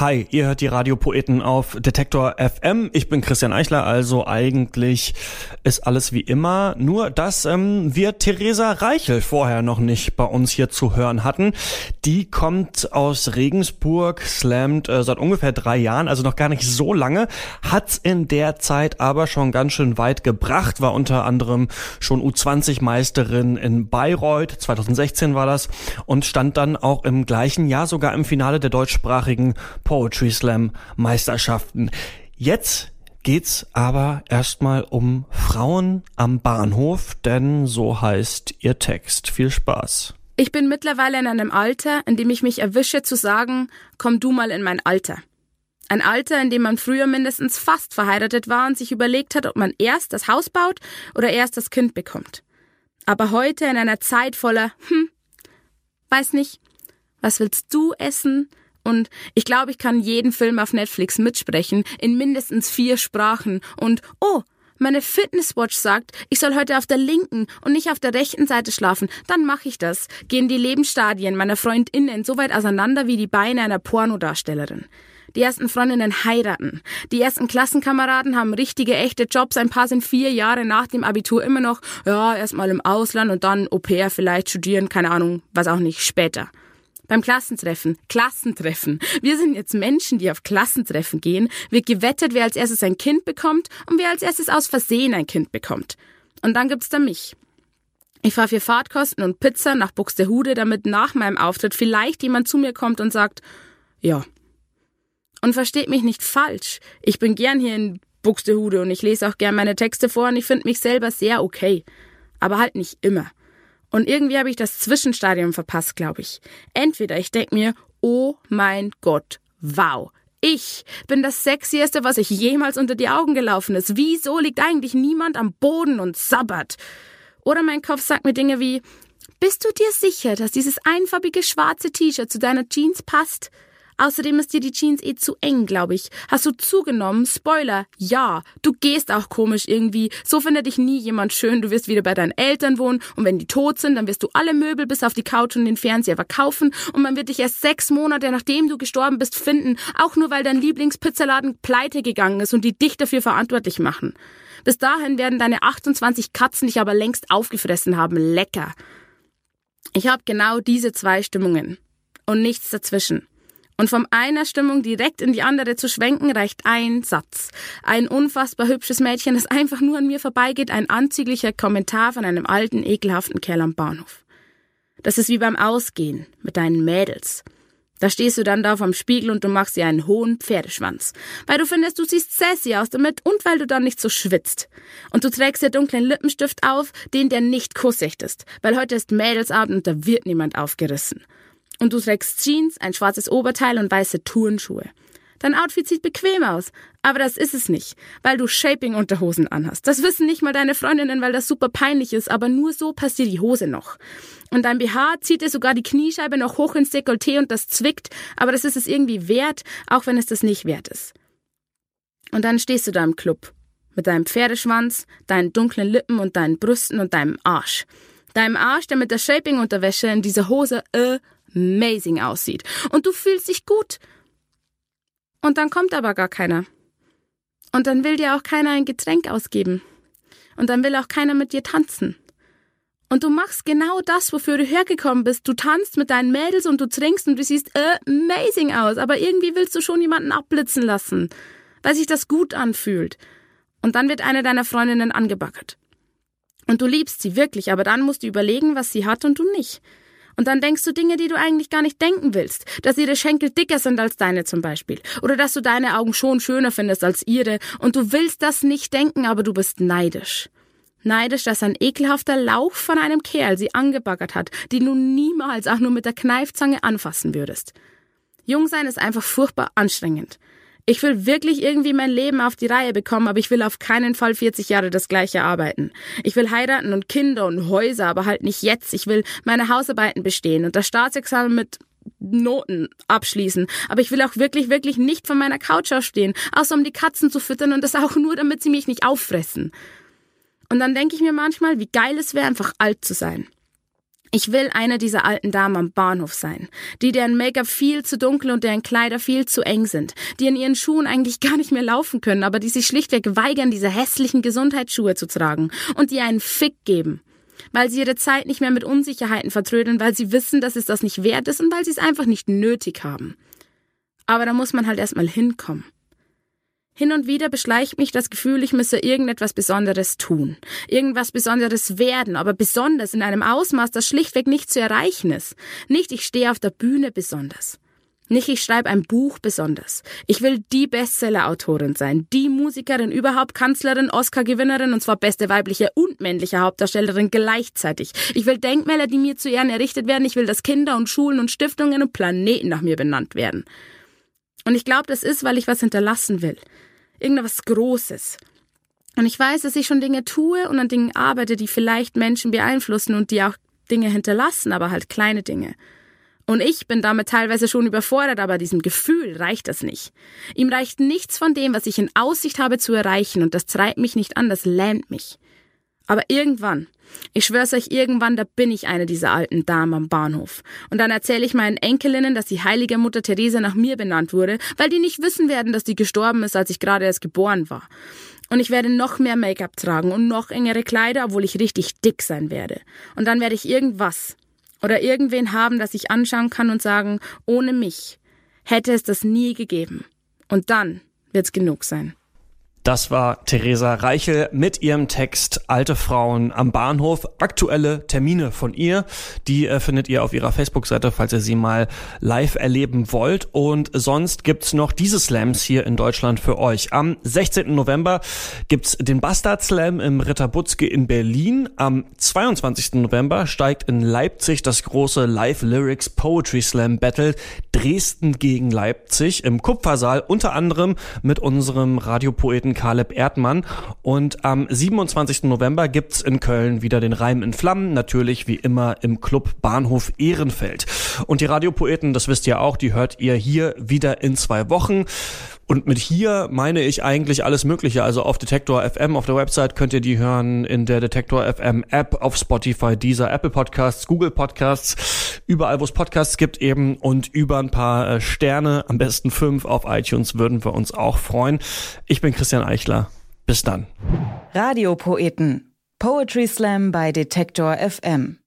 Hi, ihr hört die Radiopoeten auf Detektor FM. Ich bin Christian Eichler, also eigentlich ist alles wie immer, nur dass ähm, wir Theresa Reichel vorher noch nicht bei uns hier zu hören hatten. Die kommt aus Regensburg, slammt äh, seit ungefähr drei Jahren, also noch gar nicht so lange, hat's in der Zeit aber schon ganz schön weit gebracht, war unter anderem schon U20-Meisterin in Bayreuth, 2016 war das, und stand dann auch im gleichen Jahr sogar im Finale der deutschsprachigen Poetry Slam Meisterschaften. Jetzt geht's aber erstmal um Frauen am Bahnhof, denn so heißt ihr Text. Viel Spaß. Ich bin mittlerweile in einem Alter, in dem ich mich erwische zu sagen, komm du mal in mein Alter. Ein Alter, in dem man früher mindestens fast verheiratet war und sich überlegt hat, ob man erst das Haus baut oder erst das Kind bekommt. Aber heute in einer Zeit voller, hm, weiß nicht, was willst du essen? Und ich glaube, ich kann jeden Film auf Netflix mitsprechen, in mindestens vier Sprachen. Und, oh, meine Fitnesswatch sagt, ich soll heute auf der linken und nicht auf der rechten Seite schlafen, dann mache ich das. Gehen die Lebensstadien meiner Freundinnen so weit auseinander wie die Beine einer Pornodarstellerin. Die ersten Freundinnen heiraten. Die ersten Klassenkameraden haben richtige, echte Jobs. Ein paar sind vier Jahre nach dem Abitur immer noch, ja, erstmal im Ausland und dann Au pair vielleicht studieren, keine Ahnung, was auch nicht, später. Beim Klassentreffen. Klassentreffen. Wir sind jetzt Menschen, die auf Klassentreffen gehen. Wird gewettet, wer als erstes ein Kind bekommt und wer als erstes aus Versehen ein Kind bekommt. Und dann gibt's da mich. Ich fahre für Fahrtkosten und Pizza nach Buxtehude, damit nach meinem Auftritt vielleicht jemand zu mir kommt und sagt, ja. Und versteht mich nicht falsch. Ich bin gern hier in Buxtehude und ich lese auch gern meine Texte vor und ich finde mich selber sehr okay. Aber halt nicht immer. Und irgendwie habe ich das Zwischenstadium verpasst, glaube ich. Entweder ich denke mir, oh mein Gott, wow. Ich bin das Sexieste, was ich jemals unter die Augen gelaufen ist. Wieso liegt eigentlich niemand am Boden und sabbert? Oder mein Kopf sagt mir Dinge wie, bist du dir sicher, dass dieses einfarbige schwarze T-Shirt zu deiner Jeans passt? Außerdem ist dir die Jeans eh zu eng, glaube ich. Hast du zugenommen? Spoiler, ja. Du gehst auch komisch irgendwie. So findet dich nie jemand schön. Du wirst wieder bei deinen Eltern wohnen und wenn die tot sind, dann wirst du alle Möbel bis auf die Couch und den Fernseher verkaufen und man wird dich erst sechs Monate nachdem du gestorben bist finden, auch nur weil dein Lieblingspizzaladen pleite gegangen ist und die dich dafür verantwortlich machen. Bis dahin werden deine 28 Katzen dich aber längst aufgefressen haben. Lecker. Ich habe genau diese zwei Stimmungen und nichts dazwischen. Und vom einer Stimmung direkt in die andere zu schwenken, reicht ein Satz. Ein unfassbar hübsches Mädchen, das einfach nur an mir vorbeigeht, ein anzüglicher Kommentar von einem alten, ekelhaften Kerl am Bahnhof. Das ist wie beim Ausgehen mit deinen Mädels. Da stehst du dann da vom Spiegel und du machst ihr einen hohen Pferdeschwanz. Weil du findest, du siehst sassy aus damit und weil du dann nicht so schwitzt. Und du trägst dir dunklen Lippenstift auf, den der nicht kussecht ist. Weil heute ist Mädelsabend und da wird niemand aufgerissen. Und du trägst Jeans, ein schwarzes Oberteil und weiße Turnschuhe. Dein Outfit sieht bequem aus, aber das ist es nicht, weil du Shaping-Unterhosen anhast. Das wissen nicht mal deine Freundinnen, weil das super peinlich ist, aber nur so passt dir die Hose noch. Und dein BH zieht dir sogar die Kniescheibe noch hoch ins Dekolleté und das zwickt, aber das ist es irgendwie wert, auch wenn es das nicht wert ist. Und dann stehst du da im Club. Mit deinem Pferdeschwanz, deinen dunklen Lippen und deinen Brüsten und deinem Arsch. Deinem Arsch, der mit der Shaping-Unterwäsche in dieser Hose, äh, amazing aussieht. Und du fühlst dich gut. Und dann kommt aber gar keiner. Und dann will dir auch keiner ein Getränk ausgeben. Und dann will auch keiner mit dir tanzen. Und du machst genau das, wofür du hergekommen bist. Du tanzt mit deinen Mädels und du trinkst und du siehst amazing aus. Aber irgendwie willst du schon jemanden abblitzen lassen, weil sich das gut anfühlt. Und dann wird eine deiner Freundinnen angebackert. Und du liebst sie wirklich, aber dann musst du überlegen, was sie hat und du nicht. Und dann denkst du Dinge, die du eigentlich gar nicht denken willst. Dass ihre Schenkel dicker sind als deine zum Beispiel. Oder dass du deine Augen schon schöner findest als ihre. Und du willst das nicht denken, aber du bist neidisch. Neidisch, dass ein ekelhafter Lauch von einem Kerl sie angebaggert hat, die du niemals auch nur mit der Kneifzange anfassen würdest. Jungsein ist einfach furchtbar anstrengend. Ich will wirklich irgendwie mein Leben auf die Reihe bekommen, aber ich will auf keinen Fall 40 Jahre das gleiche arbeiten. Ich will heiraten und Kinder und Häuser, aber halt nicht jetzt. Ich will meine Hausarbeiten bestehen und das Staatsexamen mit Noten abschließen. Aber ich will auch wirklich, wirklich nicht von meiner Couch aufstehen, außer um die Katzen zu füttern und das auch nur, damit sie mich nicht auffressen. Und dann denke ich mir manchmal, wie geil es wäre, einfach alt zu sein. Ich will eine dieser alten Damen am Bahnhof sein, die deren Make-up viel zu dunkel und deren Kleider viel zu eng sind, die in ihren Schuhen eigentlich gar nicht mehr laufen können, aber die sich schlichtweg weigern, diese hässlichen Gesundheitsschuhe zu tragen und die einen Fick geben, weil sie ihre Zeit nicht mehr mit Unsicherheiten vertrödeln, weil sie wissen, dass es das nicht wert ist und weil sie es einfach nicht nötig haben. Aber da muss man halt erstmal hinkommen. Hin und wieder beschleicht mich das Gefühl, ich müsse irgendetwas Besonderes tun, irgendwas Besonderes werden, aber besonders in einem Ausmaß, das schlichtweg nicht zu erreichen ist. Nicht ich stehe auf der Bühne besonders. Nicht ich schreibe ein Buch besonders. Ich will die Bestseller-Autorin sein, die Musikerin, überhaupt Kanzlerin, Oscar-Gewinnerin und zwar beste weibliche und männliche Hauptdarstellerin gleichzeitig. Ich will Denkmäler, die mir zu Ehren errichtet werden. Ich will, dass Kinder und Schulen und Stiftungen und Planeten nach mir benannt werden. Und ich glaube, das ist, weil ich was hinterlassen will irgendwas Großes. Und ich weiß, dass ich schon Dinge tue und an Dingen arbeite, die vielleicht Menschen beeinflussen und die auch Dinge hinterlassen, aber halt kleine Dinge. Und ich bin damit teilweise schon überfordert, aber diesem Gefühl reicht das nicht. Ihm reicht nichts von dem, was ich in Aussicht habe zu erreichen, und das treibt mich nicht an, das lähmt mich. Aber irgendwann, ich schwör's euch, irgendwann, da bin ich eine dieser alten Damen am Bahnhof. Und dann erzähle ich meinen Enkelinnen, dass die heilige Mutter Theresa nach mir benannt wurde, weil die nicht wissen werden, dass die gestorben ist, als ich gerade erst geboren war. Und ich werde noch mehr Make-up tragen und noch engere Kleider, obwohl ich richtig dick sein werde. Und dann werde ich irgendwas oder irgendwen haben, das ich anschauen kann und sagen, ohne mich hätte es das nie gegeben. Und dann wird's genug sein. Das war Theresa Reichel mit ihrem Text Alte Frauen am Bahnhof. Aktuelle Termine von ihr, die äh, findet ihr auf ihrer Facebook-Seite, falls ihr sie mal live erleben wollt. Und sonst gibt's noch diese Slams hier in Deutschland für euch. Am 16. November gibt's den Bastard Slam im Ritter Butzke in Berlin. Am 22. November steigt in Leipzig das große Live Lyrics Poetry Slam Battle Dresden gegen Leipzig im Kupfersaal, unter anderem mit unserem Radiopoeten Caleb Erdmann. Und am 27. November gibt's in Köln wieder den Reim in Flammen, natürlich wie immer im Club Bahnhof Ehrenfeld. Und die Radiopoeten, das wisst ihr auch, die hört ihr hier wieder in zwei Wochen. Und mit hier meine ich eigentlich alles Mögliche. Also auf Detektor FM, auf der Website könnt ihr die hören, in der Detektor FM App, auf Spotify, dieser Apple Podcasts, Google Podcasts, überall wo es Podcasts gibt eben und über ein paar äh, Sterne, am besten fünf auf iTunes würden wir uns auch freuen. Ich bin Christian Eichler. Bis dann. Radiopoeten. Poetry Slam bei Detektor FM.